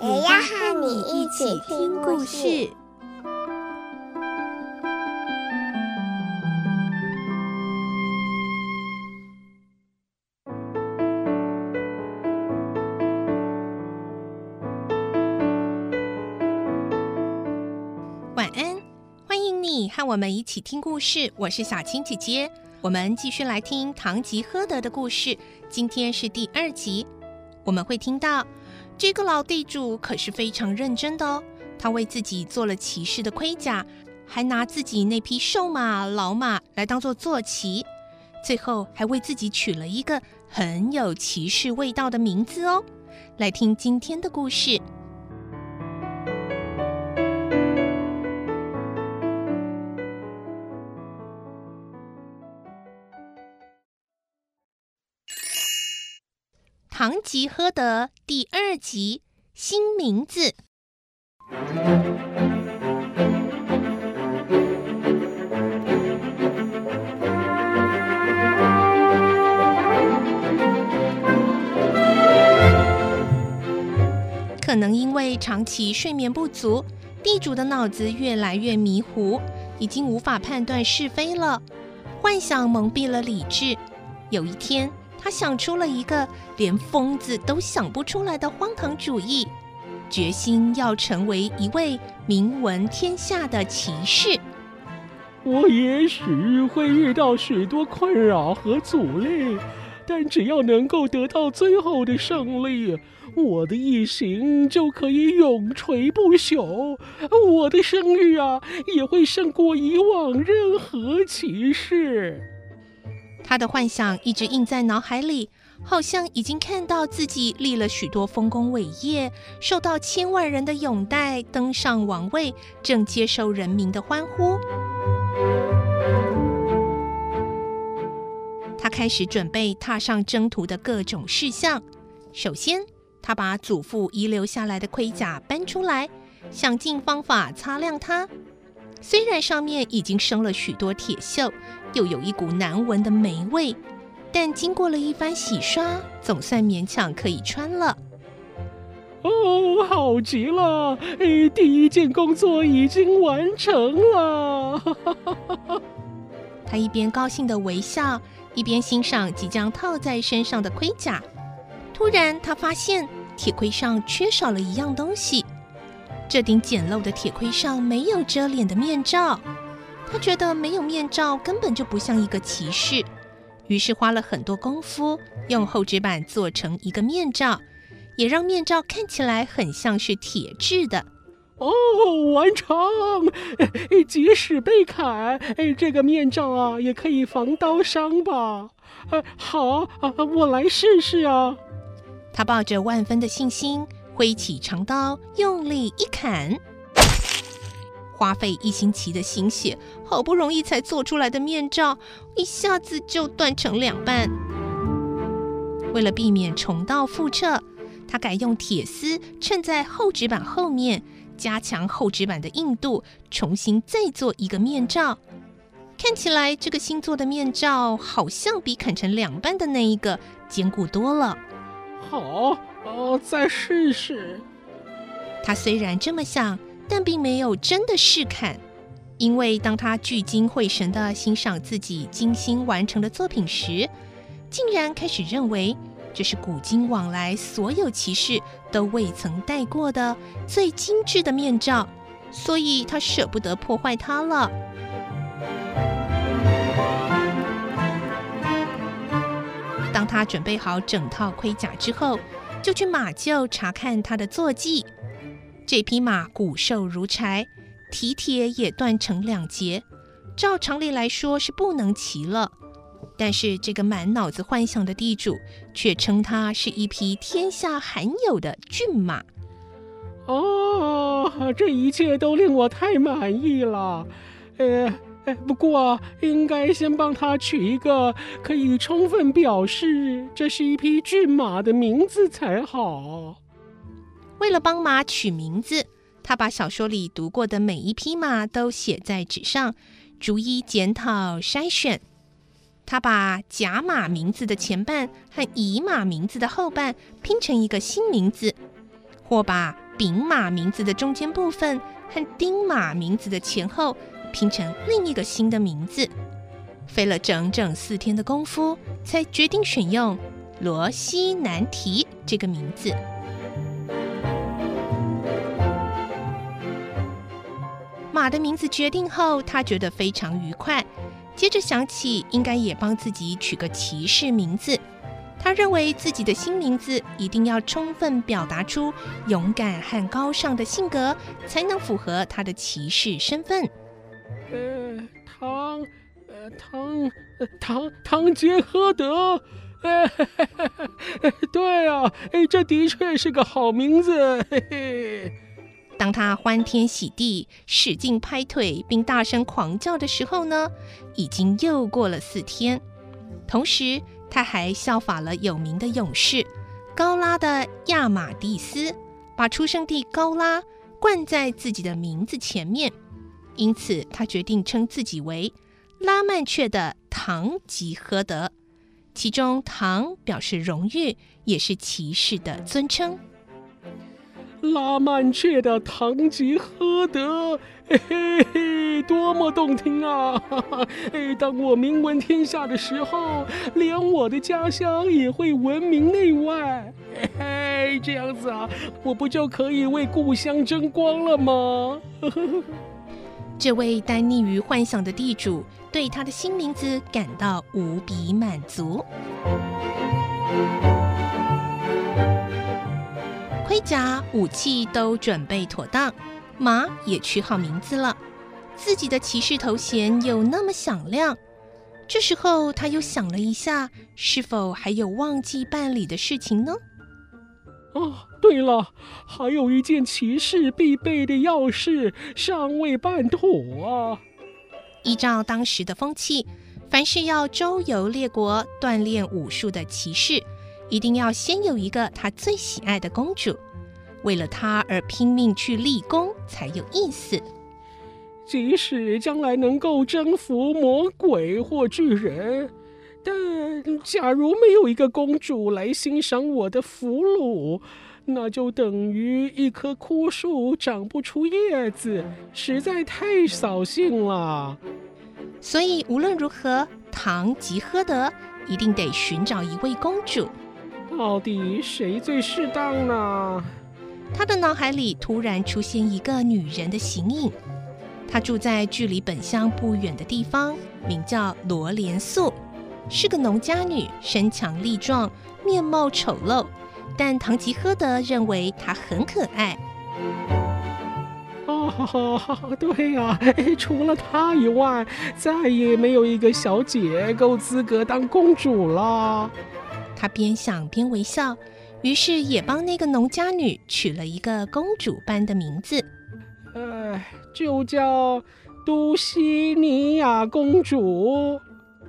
也要和你一起听故事。晚安，欢迎你和我们一起听故事。我是小青姐姐，我们继续来听《唐吉诃德》的故事。今天是第二集，我们会听到这个老地主可是非常认真的哦。他为自己做了骑士的盔甲，还拿自己那匹瘦马、老马来当做坐骑，最后还为自己取了一个很有骑士味道的名字哦。来听今天的故事。《唐吉诃德》第二集，新名字。可能因为长期睡眠不足，地主的脑子越来越迷糊，已经无法判断是非了，幻想蒙蔽了理智。有一天，他想出了一个连疯子都想不出来的荒唐主意，决心要成为一位名闻天下的骑士。我也许会遇到许多困扰和阻力，但只要能够得到最后的胜利，我的一行就可以永垂不朽。我的声誉啊，也会胜过以往任何骑士。他的幻想一直印在脑海里，好像已经看到自己立了许多丰功伟业，受到千万人的拥戴，登上王位，正接受人民的欢呼。他开始准备踏上征途的各种事项。首先，他把祖父遗留下来的盔甲搬出来，想尽方法擦亮它。虽然上面已经生了许多铁锈，又有一股难闻的霉味，但经过了一番洗刷，总算勉强可以穿了。哦，好极了！哎，第一件工作已经完成了。他一边高兴的微笑，一边欣赏即将套在身上的盔甲。突然，他发现铁盔上缺少了一样东西。这顶简陋的铁盔上没有遮脸的面罩，他觉得没有面罩根本就不像一个骑士，于是花了很多功夫，用厚纸板做成一个面罩，也让面罩看起来很像是铁制的。哦，完成！即使被砍，这个面罩啊也可以防刀伤吧？好，我来试试啊！他抱着万分的信心。挥起长刀，用力一砍，花费一星期的心血，好不容易才做出来的面罩，一下子就断成两半。为了避免重蹈覆辙，他改用铁丝衬在厚纸板后面，加强厚纸板的硬度，重新再做一个面罩。看起来，这个新做的面罩好像比砍成两半的那一个坚固多了。好。哦，再试试。他虽然这么想，但并没有真的试看，因为当他聚精会神的欣赏自己精心完成的作品时，竟然开始认为这是古今往来所有骑士都未曾戴过的最精致的面罩，所以他舍不得破坏它了。当他准备好整套盔甲之后，就去马厩查看他的坐骑。这匹马骨瘦如柴，蹄铁也断成两截，照常理来说是不能骑了。但是这个满脑子幻想的地主却称它是一匹天下罕有的骏马。哦，这一切都令我太满意了。呃，不过应该先帮他取一个可以充分表示这是一匹骏马的名字才好。为了帮马取名字，他把小说里读过的每一匹马都写在纸上，逐一检讨筛选。他把甲马名字的前半和乙马名字的后半拼成一个新名字，或把丙马名字的中间部分和丁马名字的前后拼成另一个新的名字。费了整整四天的功夫，才决定选用罗西南提这个名字。马的名字决定后，他觉得非常愉快。接着想起，应该也帮自己取个骑士名字。他认为自己的新名字一定要充分表达出勇敢和高尚的性格，才能符合他的骑士身份。呃，唐，呃，唐，唐，唐杰诃德。哎，对啊，哎，这的确是个好名字。嘿嘿。当他欢天喜地、使劲拍腿并大声狂叫的时候呢，已经又过了四天。同时，他还效法了有名的勇士高拉的亚马蒂斯，把出生地高拉冠在自己的名字前面。因此，他决定称自己为拉曼雀的唐吉诃德，其中“唐”表示荣誉，也是骑士的尊称。拉曼雀的唐吉诃德，嘿嘿，多么动听啊！哎，当我名闻天下的时候，连我的家乡也会闻名内外。嘿嘿，这样子啊，我不就可以为故乡争光了吗？这位耽溺于幻想的地主对他的新名字感到无比满足。盔甲、武器都准备妥当，马也取好名字了，自己的骑士头衔又那么响亮。这时候，他又想了一下，是否还有忘记办理的事情呢？哦，对了，还有一件骑士必备的要事尚未办妥啊。依照当时的风气，凡是要周游列国锻炼武术的骑士，一定要先有一个他最喜爱的公主，为了她而拼命去立功才有意思。即使将来能够征服魔鬼或巨人，但假如没有一个公主来欣赏我的俘虏，那就等于一棵枯树长不出叶子，实在太扫兴了。所以无论如何，唐吉诃德一定得寻找一位公主。到底谁最适当呢？他的脑海里突然出现一个女人的形影。她住在距离本乡不远的地方，名叫罗莲素，是个农家女，身强力壮，面貌丑陋。但唐吉诃德认为她很可爱。哦，对呀，除了她以外，再也没有一个小姐够资格当公主了。他边想边微笑，于是也帮那个农家女取了一个公主般的名字，呃，就叫都西尼亚公主。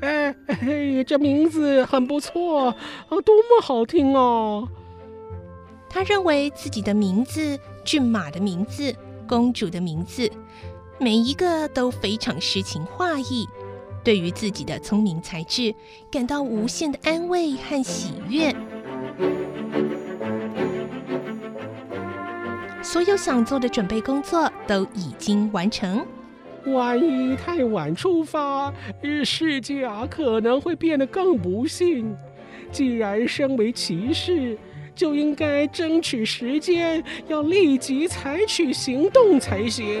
哎，嘿，这名字很不错啊，多么好听哦！他认为自己的名字、骏马的名字、公主的名字，每一个都非常诗情画意。对于自己的聪明才智，感到无限的安慰和喜悦。所有想做的准备工作都已经完成。万一太晚出发，世界啊可能会变得更不幸。既然身为骑士，就应该争取时间，要立即采取行动才行。